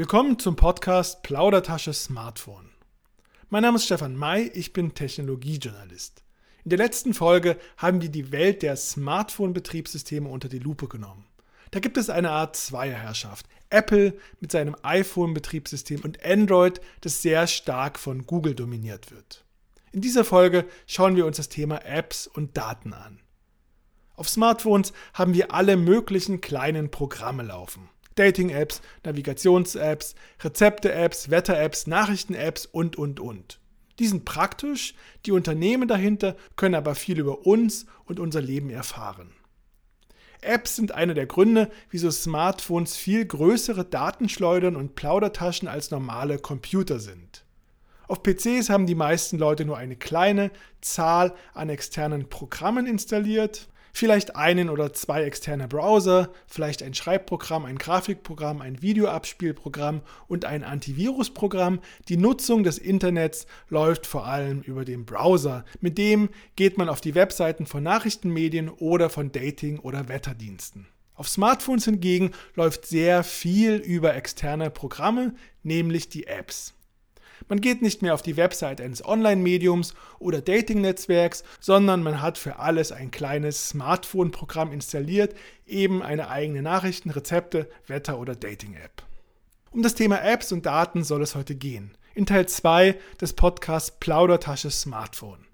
Willkommen zum Podcast Plaudertasche Smartphone. Mein Name ist Stefan May, ich bin Technologiejournalist. In der letzten Folge haben wir die Welt der Smartphone-Betriebssysteme unter die Lupe genommen. Da gibt es eine Art Zweierherrschaft. Apple mit seinem iPhone-Betriebssystem und Android, das sehr stark von Google dominiert wird. In dieser Folge schauen wir uns das Thema Apps und Daten an. Auf Smartphones haben wir alle möglichen kleinen Programme laufen. Dating-Apps, Navigations-Apps, Rezepte-Apps, Wetter-Apps, Nachrichten-Apps und, und, und. Die sind praktisch, die Unternehmen dahinter können aber viel über uns und unser Leben erfahren. Apps sind einer der Gründe, wieso Smartphones viel größere Datenschleudern und Plaudertaschen als normale Computer sind. Auf PCs haben die meisten Leute nur eine kleine Zahl an externen Programmen installiert Vielleicht einen oder zwei externe Browser, vielleicht ein Schreibprogramm, ein Grafikprogramm, ein Videoabspielprogramm und ein Antivirusprogramm. Die Nutzung des Internets läuft vor allem über den Browser. Mit dem geht man auf die Webseiten von Nachrichtenmedien oder von Dating- oder Wetterdiensten. Auf Smartphones hingegen läuft sehr viel über externe Programme, nämlich die Apps. Man geht nicht mehr auf die Website eines Online-Mediums oder Dating-Netzwerks, sondern man hat für alles ein kleines Smartphone-Programm installiert, eben eine eigene Nachrichten-, Rezepte-, Wetter- oder Dating-App. Um das Thema Apps und Daten soll es heute gehen. In Teil 2 des Podcasts Plaudertasche Smartphone.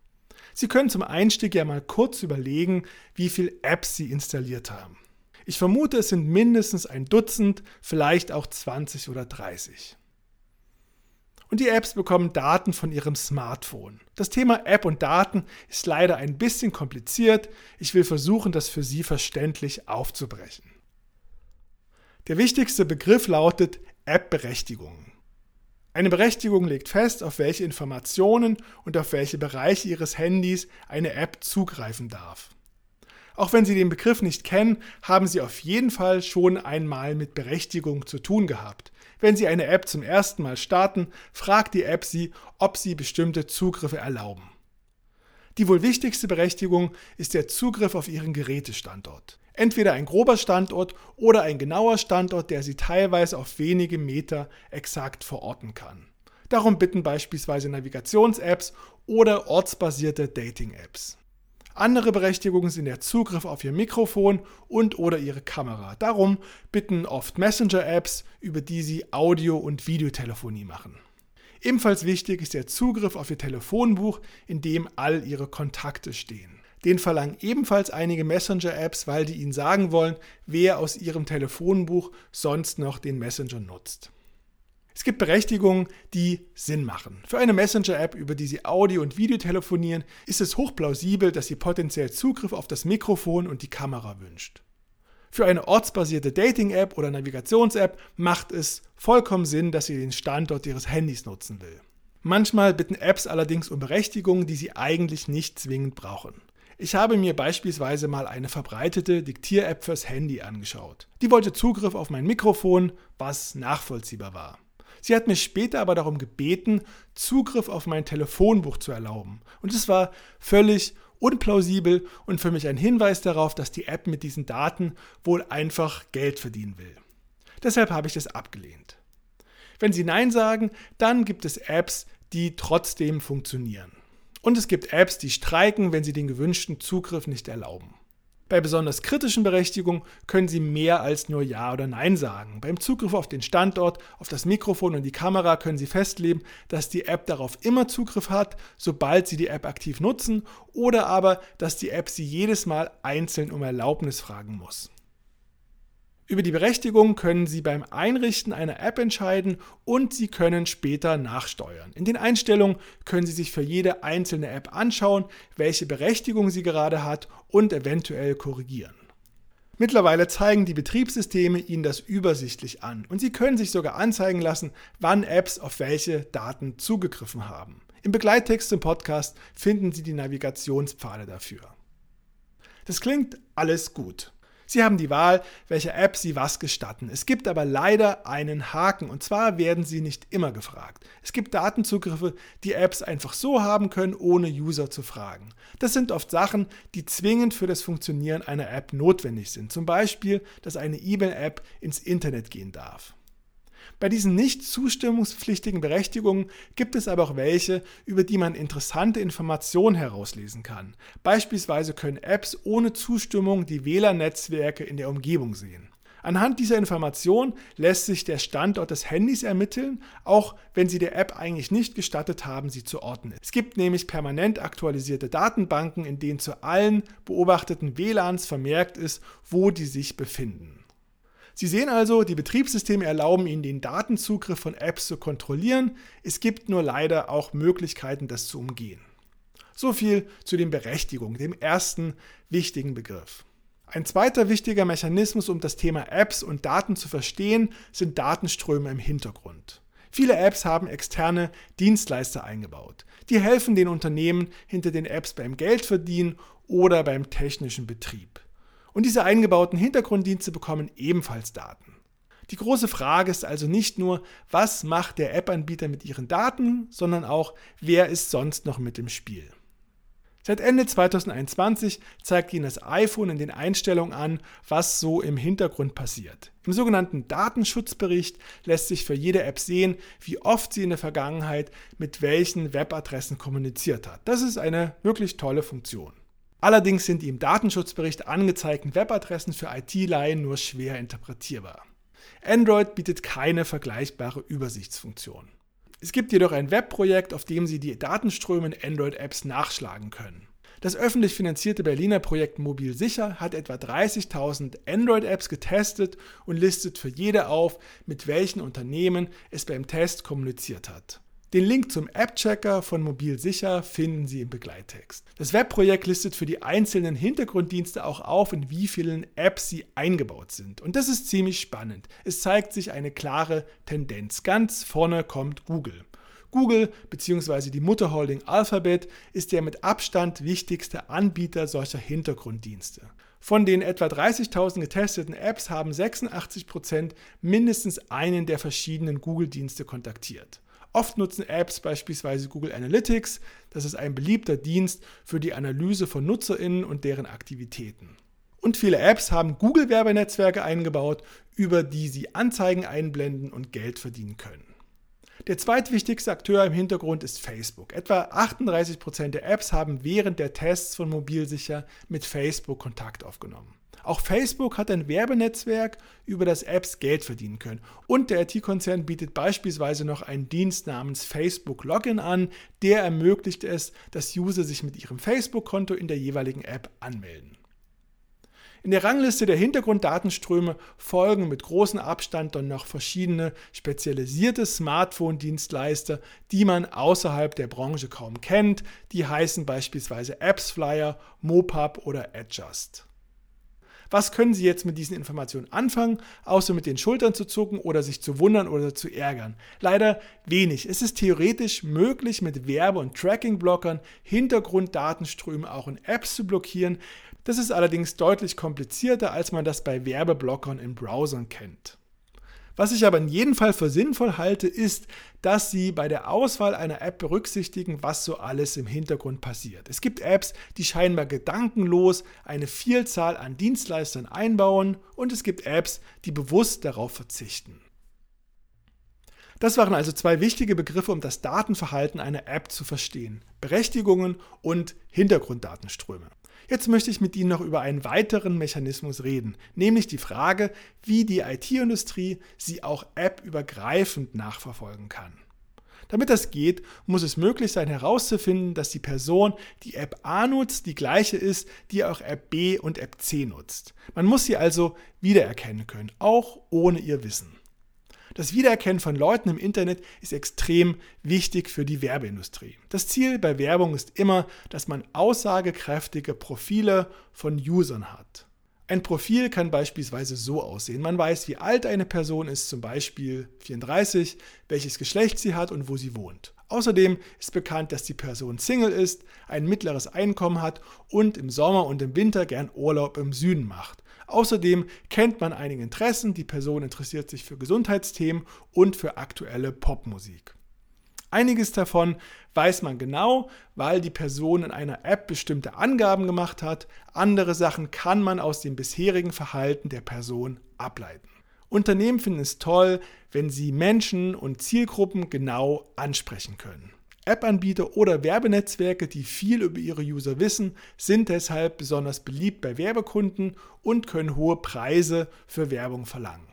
Sie können zum Einstieg ja mal kurz überlegen, wie viele Apps Sie installiert haben. Ich vermute, es sind mindestens ein Dutzend, vielleicht auch 20 oder 30. Und die Apps bekommen Daten von ihrem Smartphone. Das Thema App und Daten ist leider ein bisschen kompliziert. Ich will versuchen, das für Sie verständlich aufzubrechen. Der wichtigste Begriff lautet App-Berechtigungen. Eine Berechtigung legt fest, auf welche Informationen und auf welche Bereiche Ihres Handys eine App zugreifen darf. Auch wenn Sie den Begriff nicht kennen, haben Sie auf jeden Fall schon einmal mit Berechtigung zu tun gehabt. Wenn Sie eine App zum ersten Mal starten, fragt die App Sie, ob Sie bestimmte Zugriffe erlauben. Die wohl wichtigste Berechtigung ist der Zugriff auf Ihren Gerätestandort. Entweder ein grober Standort oder ein genauer Standort, der Sie teilweise auf wenige Meter exakt verorten kann. Darum bitten beispielsweise Navigations-Apps oder ortsbasierte Dating-Apps. Andere Berechtigungen sind der Zugriff auf Ihr Mikrofon und oder Ihre Kamera. Darum bitten oft Messenger-Apps, über die Sie Audio- und Videotelefonie machen. Ebenfalls wichtig ist der Zugriff auf Ihr Telefonbuch, in dem all Ihre Kontakte stehen. Den verlangen ebenfalls einige Messenger-Apps, weil die Ihnen sagen wollen, wer aus Ihrem Telefonbuch sonst noch den Messenger nutzt. Es gibt Berechtigungen, die Sinn machen. Für eine Messenger-App, über die Sie Audio- und Video telefonieren, ist es hochplausibel, dass sie potenziell Zugriff auf das Mikrofon und die Kamera wünscht. Für eine ortsbasierte Dating-App oder Navigations-App macht es vollkommen Sinn, dass sie den Standort Ihres Handys nutzen will. Manchmal bitten Apps allerdings um Berechtigungen, die sie eigentlich nicht zwingend brauchen. Ich habe mir beispielsweise mal eine verbreitete Diktier-App fürs Handy angeschaut. Die wollte Zugriff auf mein Mikrofon, was nachvollziehbar war. Sie hat mich später aber darum gebeten, Zugriff auf mein Telefonbuch zu erlauben. Und es war völlig unplausibel und für mich ein Hinweis darauf, dass die App mit diesen Daten wohl einfach Geld verdienen will. Deshalb habe ich das abgelehnt. Wenn Sie Nein sagen, dann gibt es Apps, die trotzdem funktionieren. Und es gibt Apps, die streiken, wenn sie den gewünschten Zugriff nicht erlauben. Bei besonders kritischen Berechtigungen können Sie mehr als nur Ja oder Nein sagen. Beim Zugriff auf den Standort, auf das Mikrofon und die Kamera können Sie festlegen, dass die App darauf immer Zugriff hat, sobald Sie die App aktiv nutzen, oder aber, dass die App Sie jedes Mal einzeln um Erlaubnis fragen muss. Über die Berechtigung können Sie beim Einrichten einer App entscheiden und Sie können später nachsteuern. In den Einstellungen können Sie sich für jede einzelne App anschauen, welche Berechtigung sie gerade hat und eventuell korrigieren. Mittlerweile zeigen die Betriebssysteme Ihnen das übersichtlich an und Sie können sich sogar anzeigen lassen, wann Apps auf welche Daten zugegriffen haben. Im Begleittext zum Podcast finden Sie die Navigationspfade dafür. Das klingt alles gut. Sie haben die Wahl, welcher App Sie was gestatten. Es gibt aber leider einen Haken und zwar werden Sie nicht immer gefragt. Es gibt Datenzugriffe, die Apps einfach so haben können, ohne User zu fragen. Das sind oft Sachen, die zwingend für das Funktionieren einer App notwendig sind. Zum Beispiel, dass eine E-Mail-App ins Internet gehen darf. Bei diesen nicht zustimmungspflichtigen Berechtigungen gibt es aber auch welche, über die man interessante Informationen herauslesen kann. Beispielsweise können Apps ohne Zustimmung die WLAN-Netzwerke in der Umgebung sehen. Anhand dieser Information lässt sich der Standort des Handys ermitteln, auch wenn Sie der App eigentlich nicht gestattet haben, sie zu orten. Es gibt nämlich permanent aktualisierte Datenbanken, in denen zu allen beobachteten WLANs vermerkt ist, wo die sich befinden. Sie sehen also, die Betriebssysteme erlauben Ihnen den Datenzugriff von Apps zu kontrollieren. Es gibt nur leider auch Möglichkeiten, das zu umgehen. So viel zu den Berechtigungen, dem ersten wichtigen Begriff. Ein zweiter wichtiger Mechanismus, um das Thema Apps und Daten zu verstehen, sind Datenströme im Hintergrund. Viele Apps haben externe Dienstleister eingebaut. Die helfen den Unternehmen hinter den Apps beim Geldverdienen oder beim technischen Betrieb. Und diese eingebauten Hintergrunddienste bekommen ebenfalls Daten. Die große Frage ist also nicht nur, was macht der App-Anbieter mit ihren Daten, sondern auch, wer ist sonst noch mit im Spiel. Seit Ende 2021 zeigt Ihnen das iPhone in den Einstellungen an, was so im Hintergrund passiert. Im sogenannten Datenschutzbericht lässt sich für jede App sehen, wie oft sie in der Vergangenheit mit welchen Webadressen kommuniziert hat. Das ist eine wirklich tolle Funktion. Allerdings sind die im Datenschutzbericht angezeigten Webadressen für IT-Laien nur schwer interpretierbar. Android bietet keine vergleichbare Übersichtsfunktion. Es gibt jedoch ein Webprojekt, auf dem Sie die Datenströme in Android-Apps nachschlagen können. Das öffentlich finanzierte Berliner Projekt Mobil Sicher hat etwa 30.000 Android-Apps getestet und listet für jede auf, mit welchen Unternehmen es beim Test kommuniziert hat. Den Link zum App-Checker von Mobil Sicher finden Sie im Begleittext. Das Webprojekt listet für die einzelnen Hintergrunddienste auch auf, in wie vielen Apps sie eingebaut sind. Und das ist ziemlich spannend. Es zeigt sich eine klare Tendenz. Ganz vorne kommt Google. Google bzw. die Mutterholding Alphabet ist der mit Abstand wichtigste Anbieter solcher Hintergrunddienste. Von den etwa 30.000 getesteten Apps haben 86% mindestens einen der verschiedenen Google-Dienste kontaktiert. Oft nutzen Apps beispielsweise Google Analytics. Das ist ein beliebter Dienst für die Analyse von Nutzerinnen und deren Aktivitäten. Und viele Apps haben Google-Werbenetzwerke eingebaut, über die sie Anzeigen einblenden und Geld verdienen können. Der zweitwichtigste Akteur im Hintergrund ist Facebook. Etwa 38% der Apps haben während der Tests von Mobilsicher mit Facebook Kontakt aufgenommen. Auch Facebook hat ein Werbenetzwerk, über das Apps Geld verdienen können. Und der IT-Konzern bietet beispielsweise noch einen Dienst namens Facebook Login an, der ermöglicht es, dass User sich mit ihrem Facebook-Konto in der jeweiligen App anmelden. In der Rangliste der Hintergrunddatenströme folgen mit großem Abstand dann noch verschiedene spezialisierte Smartphone-Dienstleister, die man außerhalb der Branche kaum kennt. Die heißen beispielsweise AppsFlyer, Mopub oder Adjust. Was können Sie jetzt mit diesen Informationen anfangen, außer mit den Schultern zu zucken oder sich zu wundern oder zu ärgern? Leider wenig. Es ist theoretisch möglich, mit Werbe- und Tracking-Blockern Hintergrunddatenströme auch in Apps zu blockieren. Das ist allerdings deutlich komplizierter, als man das bei Werbeblockern in Browsern kennt. Was ich aber in jedem Fall für sinnvoll halte, ist, dass Sie bei der Auswahl einer App berücksichtigen, was so alles im Hintergrund passiert. Es gibt Apps, die scheinbar gedankenlos eine Vielzahl an Dienstleistern einbauen und es gibt Apps, die bewusst darauf verzichten. Das waren also zwei wichtige Begriffe, um das Datenverhalten einer App zu verstehen. Berechtigungen und Hintergrunddatenströme. Jetzt möchte ich mit Ihnen noch über einen weiteren Mechanismus reden, nämlich die Frage, wie die IT-Industrie sie auch appübergreifend nachverfolgen kann. Damit das geht, muss es möglich sein herauszufinden, dass die Person, die App A nutzt, die gleiche ist, die auch App B und App C nutzt. Man muss sie also wiedererkennen können, auch ohne ihr Wissen. Das Wiedererkennen von Leuten im Internet ist extrem wichtig für die Werbeindustrie. Das Ziel bei Werbung ist immer, dass man aussagekräftige Profile von Usern hat. Ein Profil kann beispielsweise so aussehen. Man weiß, wie alt eine Person ist, zum Beispiel 34, welches Geschlecht sie hat und wo sie wohnt. Außerdem ist bekannt, dass die Person Single ist, ein mittleres Einkommen hat und im Sommer und im Winter gern Urlaub im Süden macht. Außerdem kennt man einige Interessen, die Person interessiert sich für Gesundheitsthemen und für aktuelle Popmusik. Einiges davon weiß man genau, weil die Person in einer App bestimmte Angaben gemacht hat. Andere Sachen kann man aus dem bisherigen Verhalten der Person ableiten. Unternehmen finden es toll, wenn sie Menschen und Zielgruppen genau ansprechen können. App-Anbieter oder Werbenetzwerke, die viel über ihre User wissen, sind deshalb besonders beliebt bei Werbekunden und können hohe Preise für Werbung verlangen.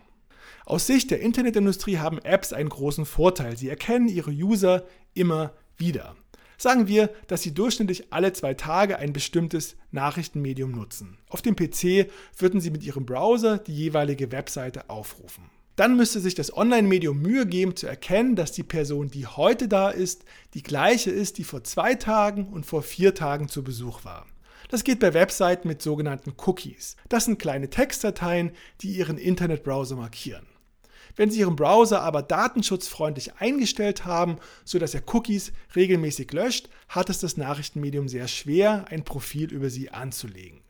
Aus Sicht der Internetindustrie haben Apps einen großen Vorteil. Sie erkennen ihre User immer wieder. Sagen wir, dass Sie durchschnittlich alle zwei Tage ein bestimmtes Nachrichtenmedium nutzen. Auf dem PC würden Sie mit Ihrem Browser die jeweilige Webseite aufrufen. Dann müsste sich das Online-Medium Mühe geben zu erkennen, dass die Person, die heute da ist, die gleiche ist, die vor zwei Tagen und vor vier Tagen zu Besuch war. Das geht bei Webseiten mit sogenannten Cookies. Das sind kleine Textdateien, die Ihren Internetbrowser markieren. Wenn Sie Ihren Browser aber datenschutzfreundlich eingestellt haben, sodass er Cookies regelmäßig löscht, hat es das Nachrichtenmedium sehr schwer, ein Profil über Sie anzulegen.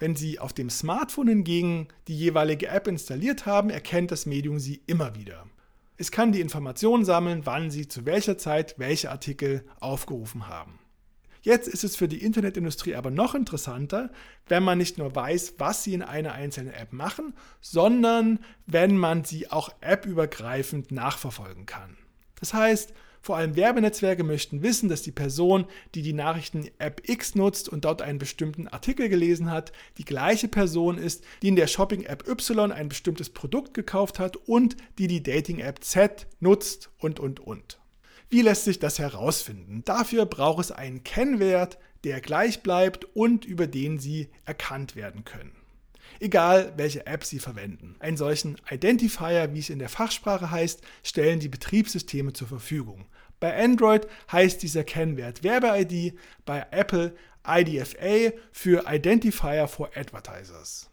Wenn Sie auf dem Smartphone hingegen die jeweilige App installiert haben, erkennt das Medium Sie immer wieder. Es kann die Informationen sammeln, wann Sie zu welcher Zeit welche Artikel aufgerufen haben. Jetzt ist es für die Internetindustrie aber noch interessanter, wenn man nicht nur weiß, was sie in einer einzelnen App machen, sondern wenn man sie auch appübergreifend nachverfolgen kann. Das heißt, vor allem Werbenetzwerke möchten wissen, dass die Person, die die Nachrichten-App X nutzt und dort einen bestimmten Artikel gelesen hat, die gleiche Person ist, die in der Shopping-App Y ein bestimmtes Produkt gekauft hat und die die Dating-App Z nutzt und, und, und. Wie lässt sich das herausfinden? Dafür braucht es einen Kennwert, der gleich bleibt und über den Sie erkannt werden können egal welche App Sie verwenden. Einen solchen Identifier, wie es in der Fachsprache heißt, stellen die Betriebssysteme zur Verfügung. Bei Android heißt dieser Kennwert Werbe-ID, bei Apple IDFA für Identifier for Advertisers.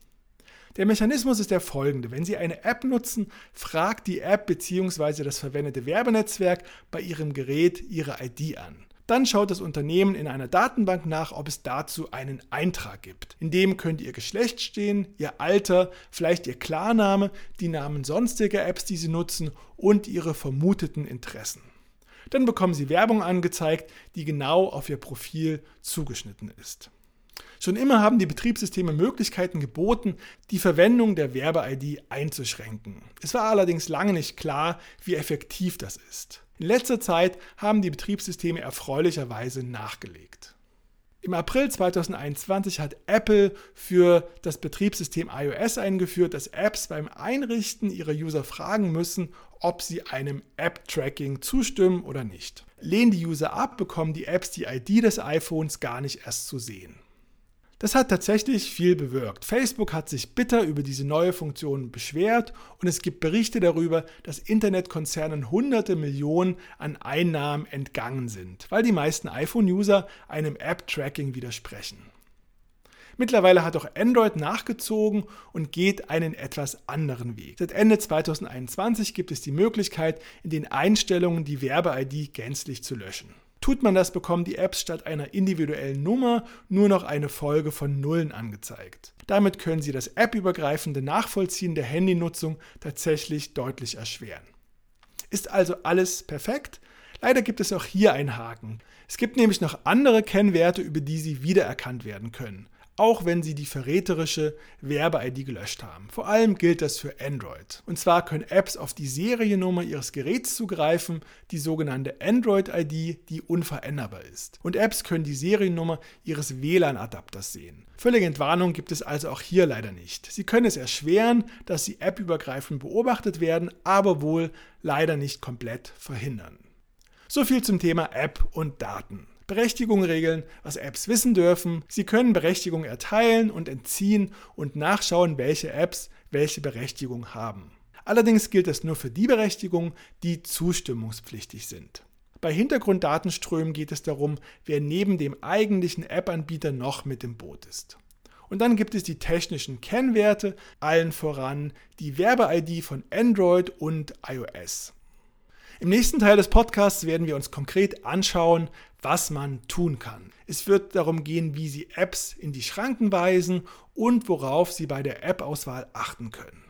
Der Mechanismus ist der folgende. Wenn Sie eine App nutzen, fragt die App bzw. das verwendete Werbenetzwerk bei Ihrem Gerät Ihre ID an. Dann schaut das Unternehmen in einer Datenbank nach, ob es dazu einen Eintrag gibt. In dem könnte Ihr Geschlecht stehen, Ihr Alter, vielleicht Ihr Klarname, die Namen sonstiger Apps, die Sie nutzen und Ihre vermuteten Interessen. Dann bekommen Sie Werbung angezeigt, die genau auf Ihr Profil zugeschnitten ist. Schon immer haben die Betriebssysteme Möglichkeiten geboten, die Verwendung der Werbe-ID einzuschränken. Es war allerdings lange nicht klar, wie effektiv das ist. In letzter Zeit haben die Betriebssysteme erfreulicherweise nachgelegt. Im April 2021 hat Apple für das Betriebssystem iOS eingeführt, dass Apps beim Einrichten ihrer User fragen müssen, ob sie einem App-Tracking zustimmen oder nicht. Lehnen die User ab, bekommen die Apps die ID des iPhones gar nicht erst zu sehen. Das hat tatsächlich viel bewirkt. Facebook hat sich bitter über diese neue Funktion beschwert und es gibt Berichte darüber, dass Internetkonzernen hunderte Millionen an Einnahmen entgangen sind, weil die meisten iPhone-User einem App-Tracking widersprechen. Mittlerweile hat auch Android nachgezogen und geht einen etwas anderen Weg. Seit Ende 2021 gibt es die Möglichkeit, in den Einstellungen die Werbe-ID gänzlich zu löschen. Tut man das, bekommen die Apps statt einer individuellen Nummer nur noch eine Folge von Nullen angezeigt. Damit können Sie das appübergreifende Nachvollziehen der Handynutzung tatsächlich deutlich erschweren. Ist also alles perfekt? Leider gibt es auch hier einen Haken. Es gibt nämlich noch andere Kennwerte, über die Sie wiedererkannt werden können auch wenn sie die verräterische Werbe-ID gelöscht haben. Vor allem gilt das für Android. Und zwar können Apps auf die Seriennummer ihres Geräts zugreifen, die sogenannte Android-ID, die unveränderbar ist. Und Apps können die Seriennummer ihres WLAN-Adapters sehen. Völlige Entwarnung gibt es also auch hier leider nicht. Sie können es erschweren, dass sie appübergreifend beobachtet werden, aber wohl leider nicht komplett verhindern. So viel zum Thema App und Daten. Berechtigung regeln, was Apps wissen dürfen. Sie können Berechtigung erteilen und entziehen und nachschauen, welche Apps welche Berechtigung haben. Allerdings gilt das nur für die Berechtigungen, die zustimmungspflichtig sind. Bei Hintergrunddatenströmen geht es darum, wer neben dem eigentlichen App-Anbieter noch mit im Boot ist. Und dann gibt es die technischen Kennwerte, allen voran die Werbe-ID von Android und iOS. Im nächsten Teil des Podcasts werden wir uns konkret anschauen, was man tun kann. Es wird darum gehen, wie Sie Apps in die Schranken weisen und worauf Sie bei der App-Auswahl achten können.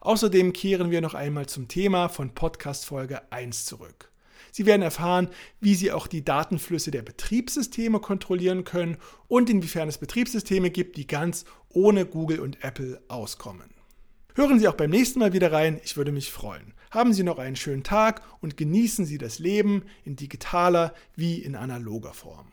Außerdem kehren wir noch einmal zum Thema von Podcast Folge 1 zurück. Sie werden erfahren, wie Sie auch die Datenflüsse der Betriebssysteme kontrollieren können und inwiefern es Betriebssysteme gibt, die ganz ohne Google und Apple auskommen. Hören Sie auch beim nächsten Mal wieder rein, ich würde mich freuen. Haben Sie noch einen schönen Tag und genießen Sie das Leben in digitaler wie in analoger Form.